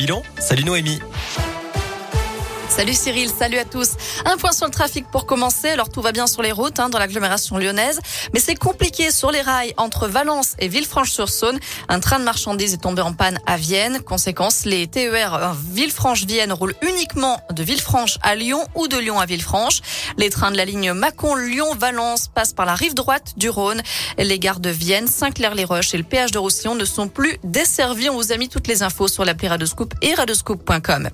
Bilan, salut Noémie. Salut Cyril, salut à tous. Un point sur le trafic pour commencer. Alors tout va bien sur les routes hein, dans l'agglomération lyonnaise, mais c'est compliqué sur les rails entre Valence et Villefranche-sur-Saône. Un train de marchandises est tombé en panne à Vienne. Conséquence, les TER Villefranche-Vienne roulent uniquement de Villefranche à Lyon ou de Lyon à Villefranche. Les trains de la ligne Mâcon-Lyon-Valence passent par la rive droite du Rhône. Les gares de Vienne, Saint-Clair-les-Roches et le péage de Roussillon ne sont plus desservis. On vous a mis toutes les infos sur l'appli Radoscoop et radoscoop.com.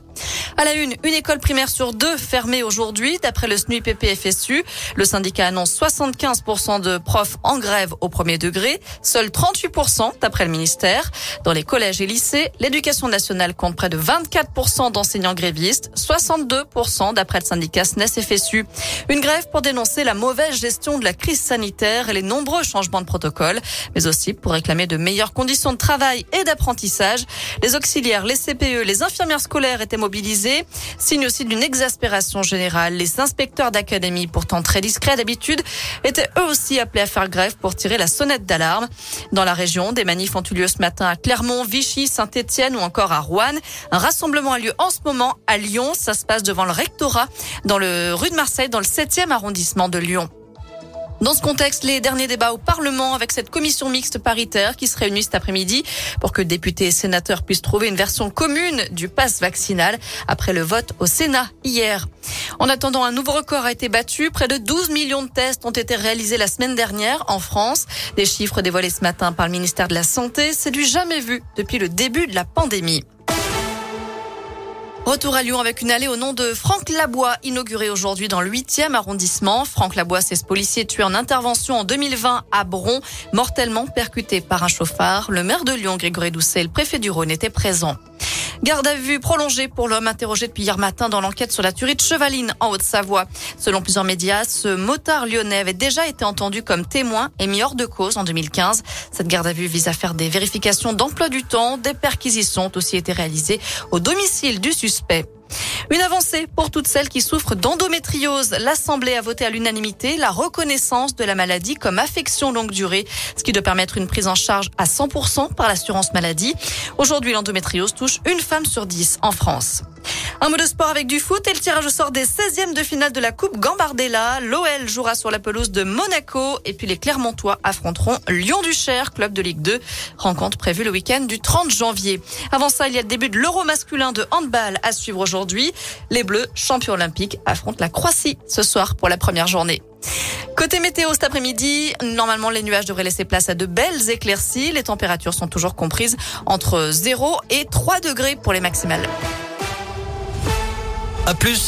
À la une, une école primaire sur deux fermée aujourd'hui, d'après le SNUIPP-FSU. Le syndicat annonce 75% de profs en grève au premier degré, seuls 38% d'après le ministère. Dans les collèges et lycées, l'éducation nationale compte près de 24% d'enseignants grévistes, 62% d'après le syndicat SNES-FSU. Une grève pour dénoncer la mauvaise gestion de la crise sanitaire et les nombreux changements de protocole, mais aussi pour réclamer de meilleures conditions de travail et d'apprentissage. Les auxiliaires, les CPE, les infirmières scolaires étaient mobilisés. Signe aussi d'une exaspération générale. Les inspecteurs d'académie, pourtant très discrets d'habitude, étaient eux aussi appelés à faire grève pour tirer la sonnette d'alarme. Dans la région, des manifs ont eu lieu ce matin à Clermont, Vichy, Saint-Etienne ou encore à Rouen. Un rassemblement a lieu en ce moment à Lyon. Ça se passe devant le rectorat dans le rue de Marseille, dans le 7e arrondissement de Lyon. Dans ce contexte, les derniers débats au Parlement avec cette commission mixte paritaire qui se réunit cet après-midi pour que députés et sénateurs puissent trouver une version commune du pass vaccinal après le vote au Sénat hier. En attendant, un nouveau record a été battu. Près de 12 millions de tests ont été réalisés la semaine dernière en France. Des chiffres dévoilés ce matin par le ministère de la Santé, c'est du jamais vu depuis le début de la pandémie. Retour à Lyon avec une allée au nom de Franck Labois, inaugurée aujourd'hui dans le 8e arrondissement. Franck Labois, c'est ce policier tué en intervention en 2020 à Bron, mortellement percuté par un chauffard. Le maire de Lyon, Grégory Doucet, le préfet du Rhône étaient présents. Garde à vue prolongée pour l'homme interrogé depuis hier matin dans l'enquête sur la tuerie de Chevaline en Haute-Savoie. Selon plusieurs médias, ce motard lyonnais avait déjà été entendu comme témoin et mis hors de cause en 2015. Cette garde à vue vise à faire des vérifications d'emploi du temps. Des perquisitions ont aussi été réalisées au domicile du suspect. Une avancée pour toutes celles qui souffrent d'endométriose. L'Assemblée a voté à l'unanimité la reconnaissance de la maladie comme affection longue durée, ce qui doit permettre une prise en charge à 100% par l'assurance maladie. Aujourd'hui, l'endométriose touche une femme sur dix en France. Un mot de sport avec du foot et le tirage au sort des 16e de finale de la Coupe Gambardella. L'OL jouera sur la pelouse de Monaco et puis les Clermontois affronteront Lyon-Duchère, club de Ligue 2. Rencontre prévue le week-end du 30 janvier. Avant ça, il y a le début de l'Euro masculin de handball à suivre aujourd'hui. Les Bleus, champions olympiques, affrontent la Croatie ce soir pour la première journée. Côté météo cet après-midi, normalement les nuages devraient laisser place à de belles éclaircies. Les températures sont toujours comprises entre 0 et 3 degrés pour les maximales. À plus.